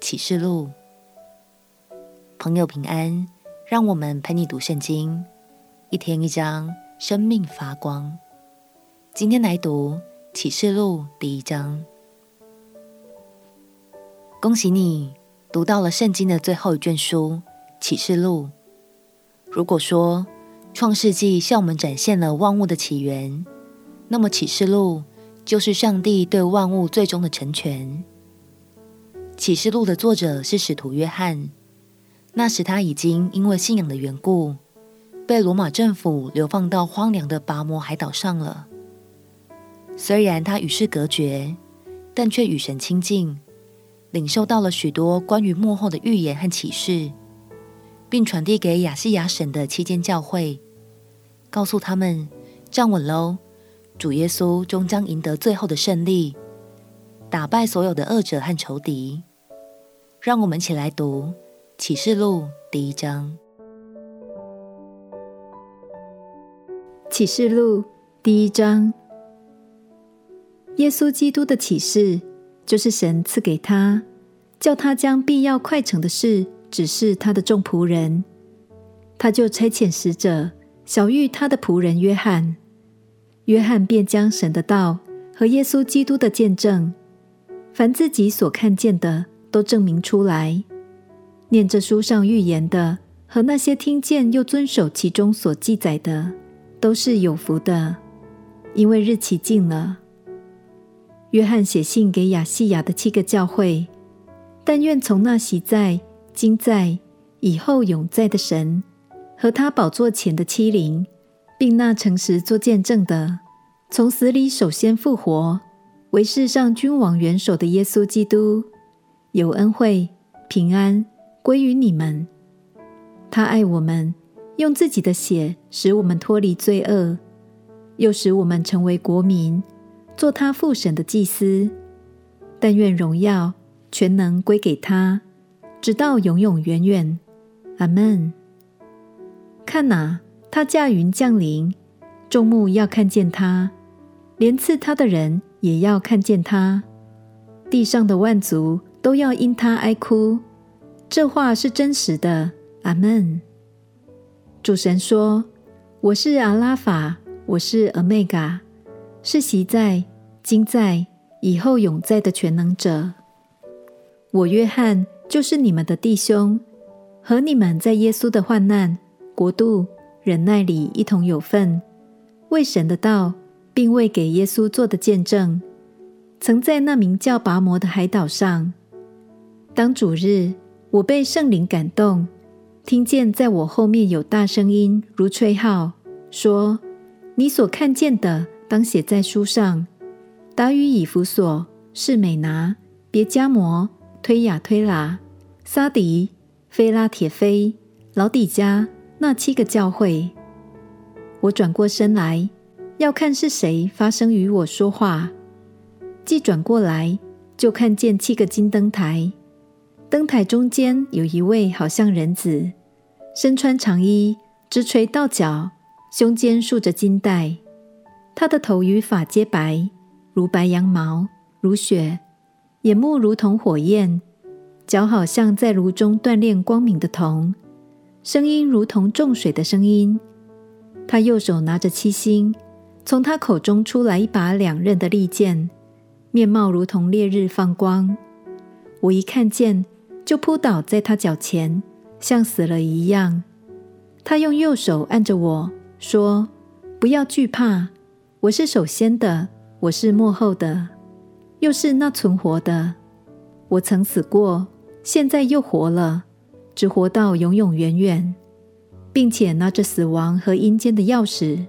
启示录，朋友平安，让我们陪你读圣经，一天一章，生命发光。今天来读启示录第一章。恭喜你读到了圣经的最后一卷书启示录。如果说创世纪向我们展现了万物的起源，那么启示录。就是上帝对万物最终的成全。启示录的作者是使徒约翰，那时他已经因为信仰的缘故，被罗马政府流放到荒凉的拔摩海岛上了。虽然他与世隔绝，但却与神亲近，领受到了许多关于末后的预言和启示，并传递给亚细亚省的七间教会，告诉他们站稳喽。主耶稣终将赢得最后的胜利，打败所有的恶者和仇敌。让我们一起来读启示录第一章。启示录第一章，耶稣基督的启示，就是神赐给他，叫他将必要快成的事指示他的众仆人。他就差遣使者，小玉他的仆人约翰。约翰便将神的道和耶稣基督的见证，凡自己所看见的，都证明出来。念这书上预言的和那些听见又遵守其中所记载的，都是有福的，因为日期近了。约翰写信给亚细亚的七个教会，但愿从那昔在、今在、以后永在的神和他宝座前的七灵。并那诚实作见证的，从死里首先复活，为世上君王元首的耶稣基督，有恩惠平安归于你们。他爱我们，用自己的血使我们脱离罪恶，又使我们成为国民，做他父神的祭司。但愿荣耀全能归给他，直到永永远远。阿门。看哪。他驾云降临，众目要看见他，连刺他的人也要看见他。地上的万族都要因他哀哭。这话是真实的。阿门。主神说：“我是阿拉法，我是俄梅戛，是昔在、今在、以后永在的全能者。我约翰就是你们的弟兄，和你们在耶稣的患难、国度。”忍耐里一同有份，为神的道，并为给耶稣做的见证，曾在那名叫拔摩的海岛上。当主日，我被圣灵感动，听见在我后面有大声音，如吹号，说：“你所看见的，当写在书上。达与以弗所、士美拿、别迦摩、推雅推喇、撒狄、非拉铁非、老底嘉。”那七个教会，我转过身来，要看是谁发声与我说话。既转过来，就看见七个金灯台，灯台中间有一位好像人子，身穿长衣，直垂到脚，胸间束着金带。他的头与发皆白，如白羊毛，如雪；眼目如同火焰，脚好像在炉中锻炼光明的铜。声音如同众水的声音，他右手拿着七星，从他口中出来一把两刃的利剑，面貌如同烈日放光。我一看见，就扑倒在他脚前，像死了一样。他用右手按着我说：“不要惧怕，我是首先的，我是末后的，又是那存活的。我曾死过，现在又活了。”只活到永永远远，并且拿着死亡和阴间的钥匙。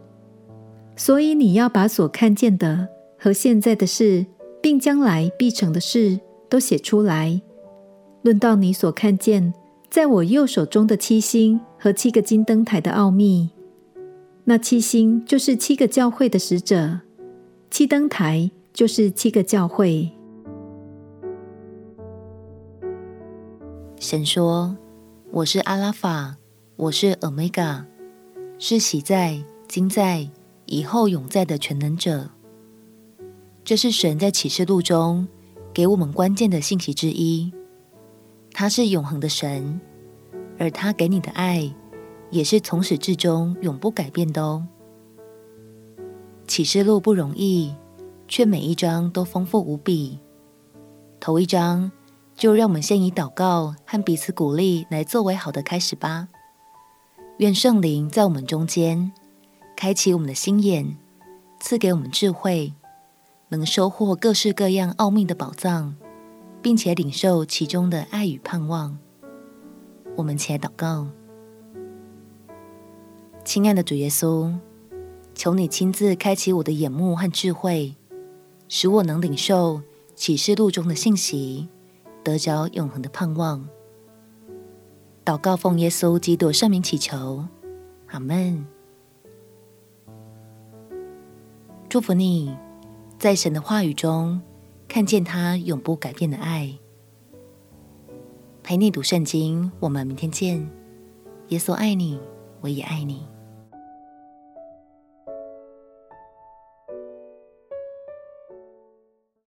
所以你要把所看见的和现在的事，并将来必成的事都写出来，论到你所看见在我右手中的七星和七个金灯台的奥秘，那七星就是七个教会的使者，七灯台就是七个教会。神说：“我是阿拉法，我是欧米伽，是喜在、今在、以后永在的全能者。”这是神在启示录中给我们关键的信息之一。他是永恒的神，而他给你的爱也是从始至终永不改变的哦。启示录不容易，却每一章都丰富无比。头一章。就让我们先以祷告和彼此鼓励来作为好的开始吧。愿圣灵在我们中间开启我们的心眼，赐给我们智慧，能收获各式各样奥秘的宝藏，并且领受其中的爱与盼望。我们起来祷告，亲爱的主耶稣，求你亲自开启我的眼目和智慧，使我能领受启示录中的信息。得着永恒的盼望。祷告奉耶稣基督圣名祈求，阿门。祝福你，在神的话语中看见他永不改变的爱。陪你读圣经，我们明天见。耶稣爱你，我也爱你。